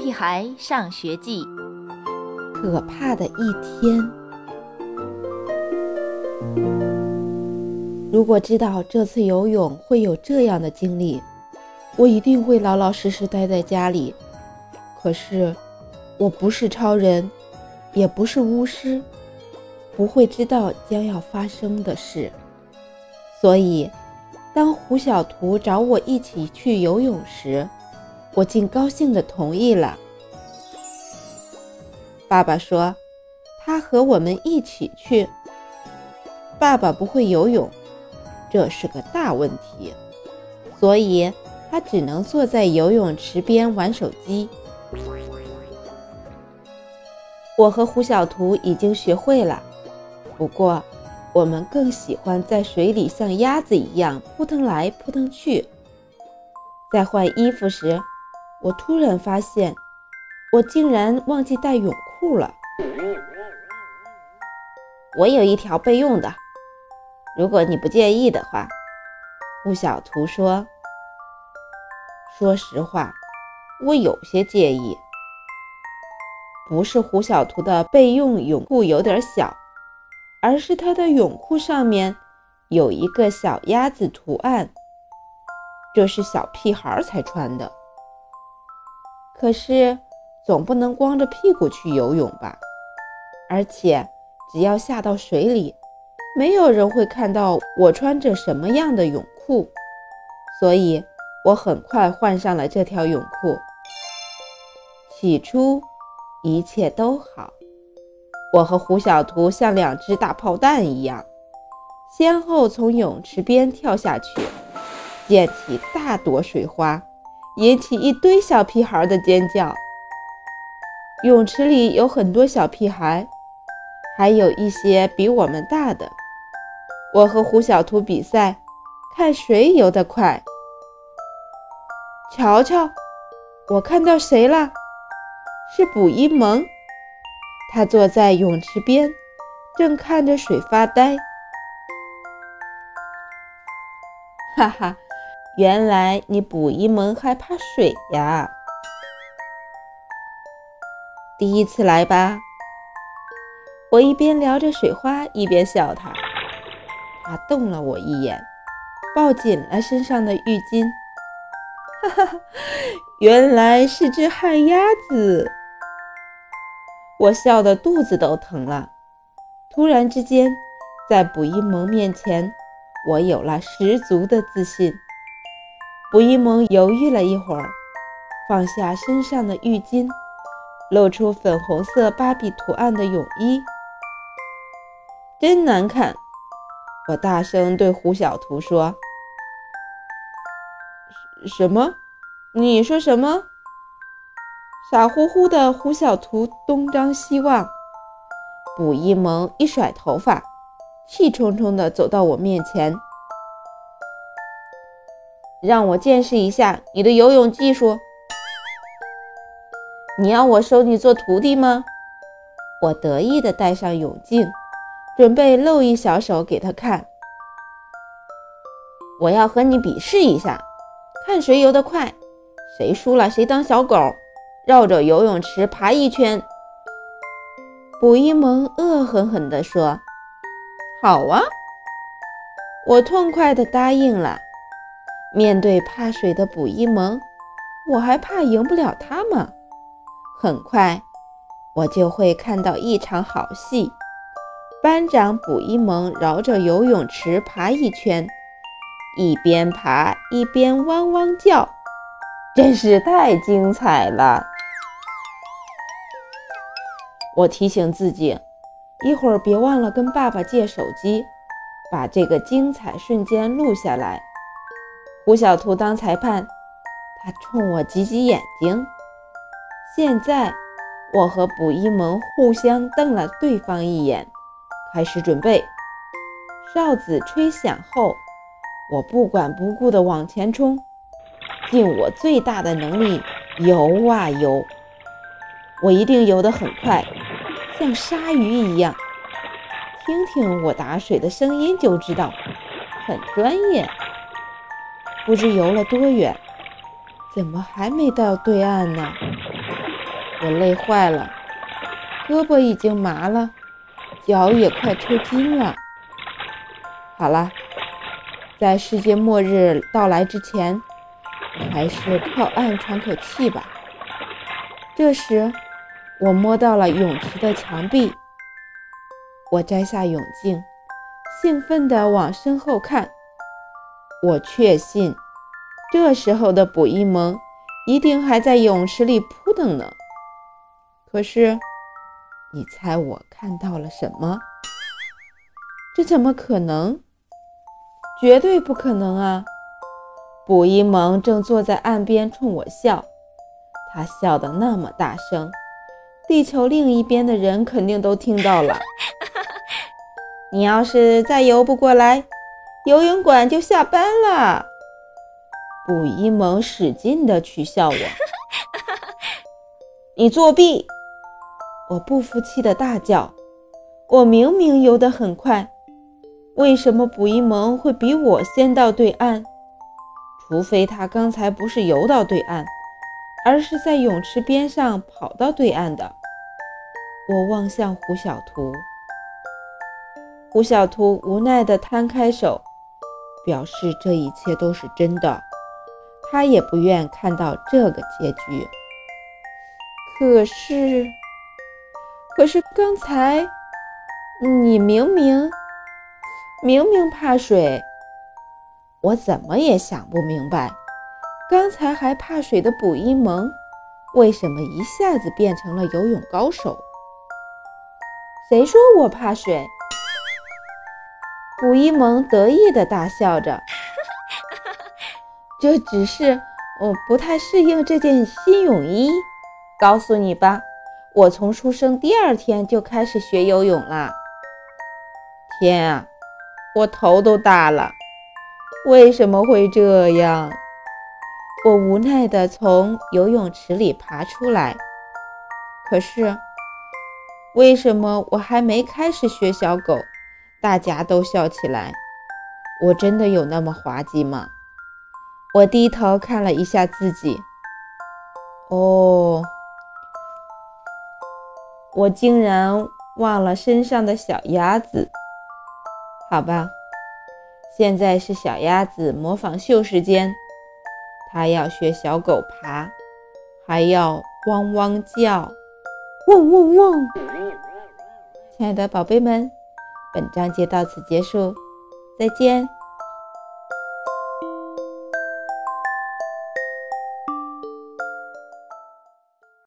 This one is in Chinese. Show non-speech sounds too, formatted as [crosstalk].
屁孩上学记》，可怕的一天。如果知道这次游泳会有这样的经历，我一定会老老实实待在家里。可是，我不是超人，也不是巫师，不会知道将要发生的事。所以，当胡小图找我一起去游泳时，我竟高兴地同意了。爸爸说，他和我们一起去。爸爸不会游泳，这是个大问题，所以他只能坐在游泳池边玩手机。我和胡小图已经学会了，不过我们更喜欢在水里像鸭子一样扑腾来扑腾去。在换衣服时，我突然发现，我竟然忘记带泳裤了。我有一条备用的，如果你不介意的话。胡小图说：“说实话，我有些介意。不是胡小图的备用泳裤有点小，而是他的泳裤上面有一个小鸭子图案，这是小屁孩才穿的。”可是，总不能光着屁股去游泳吧？而且，只要下到水里，没有人会看到我穿着什么样的泳裤。所以，我很快换上了这条泳裤。起初，一切都好。我和胡小图像两只大炮弹一样，先后从泳池边跳下去，溅起大朵水花。引起一堆小屁孩的尖叫。泳池里有很多小屁孩，还有一些比我们大的。我和胡小图比赛，看谁游得快。瞧瞧，我看到谁了？是卜一萌。他坐在泳池边，正看着水发呆。哈哈。原来你卜一萌害怕水呀！第一次来吧。我一边撩着水花，一边笑他。他瞪了我一眼，抱紧了身上的浴巾。哈哈哈，原来是只旱鸭子！我笑得肚子都疼了。突然之间，在卜一萌面前，我有了十足的自信。卜一萌犹豫了一会儿，放下身上的浴巾，露出粉红色芭比图案的泳衣，真难看！我大声对胡小图说：“什么？你说什么？”傻乎乎的胡小图东张西望，卜一萌一甩头发，气冲冲地走到我面前。让我见识一下你的游泳技术。你要我收你做徒弟吗？我得意地戴上泳镜，准备露一小手给他看。我要和你比试一下，看谁游得快。谁输了，谁当小狗，绕着游泳池爬一圈。卜一萌恶狠狠地说：“好啊！”我痛快地答应了。面对怕水的卜一萌，我还怕赢不了他吗？很快，我就会看到一场好戏。班长卜一萌绕着游泳池爬一圈，一边爬一边汪汪叫，真是太精彩了。我提醒自己，一会儿别忘了跟爸爸借手机，把这个精彩瞬间录下来。胡小图当裁判，他冲我挤挤眼睛。现在，我和卜一萌互相瞪了对方一眼，开始准备。哨子吹响后，我不管不顾地往前冲，尽我最大的能力游啊游。我一定游得很快，像鲨鱼一样。听听我打水的声音就知道，很专业。不知游了多远，怎么还没到对岸呢？我累坏了，胳膊已经麻了，脚也快抽筋了。好了，在世界末日到来之前，我还是靠岸喘口气吧。这时，我摸到了泳池的墙壁，我摘下泳镜，兴奋地往身后看。我确信，这时候的卜一萌一定还在泳池里扑腾呢。可是，你猜我看到了什么？这怎么可能？绝对不可能啊！卜一萌正坐在岸边冲我笑，他笑得那么大声，地球另一边的人肯定都听到了。[laughs] 你要是再游不过来，游泳馆就下班了。卜一萌使劲地取笑我：“ [laughs] 你作弊！”我不服气的大叫：“我明明游得很快，为什么卜一萌会比我先到对岸？除非他刚才不是游到对岸，而是在泳池边上跑到对岸的。”我望向胡小图，胡小图无奈地摊开手，表示这一切都是真的，他也不愿看到这个结局。可是。可是刚才你明明明明怕水，我怎么也想不明白，刚才还怕水的卜一萌，为什么一下子变成了游泳高手？谁说我怕水？卜一萌得意地大笑着，[laughs] 这只是我不太适应这件新泳衣。告诉你吧。我从出生第二天就开始学游泳了。天啊，我头都大了！为什么会这样？我无奈地从游泳池里爬出来。可是，为什么我还没开始学小狗，大家都笑起来？我真的有那么滑稽吗？我低头看了一下自己。哦。我竟然忘了身上的小鸭子，好吧，现在是小鸭子模仿秀时间，它要学小狗爬，还要汪汪叫，汪汪汪！亲爱的宝贝们，本章节到此结束，再见。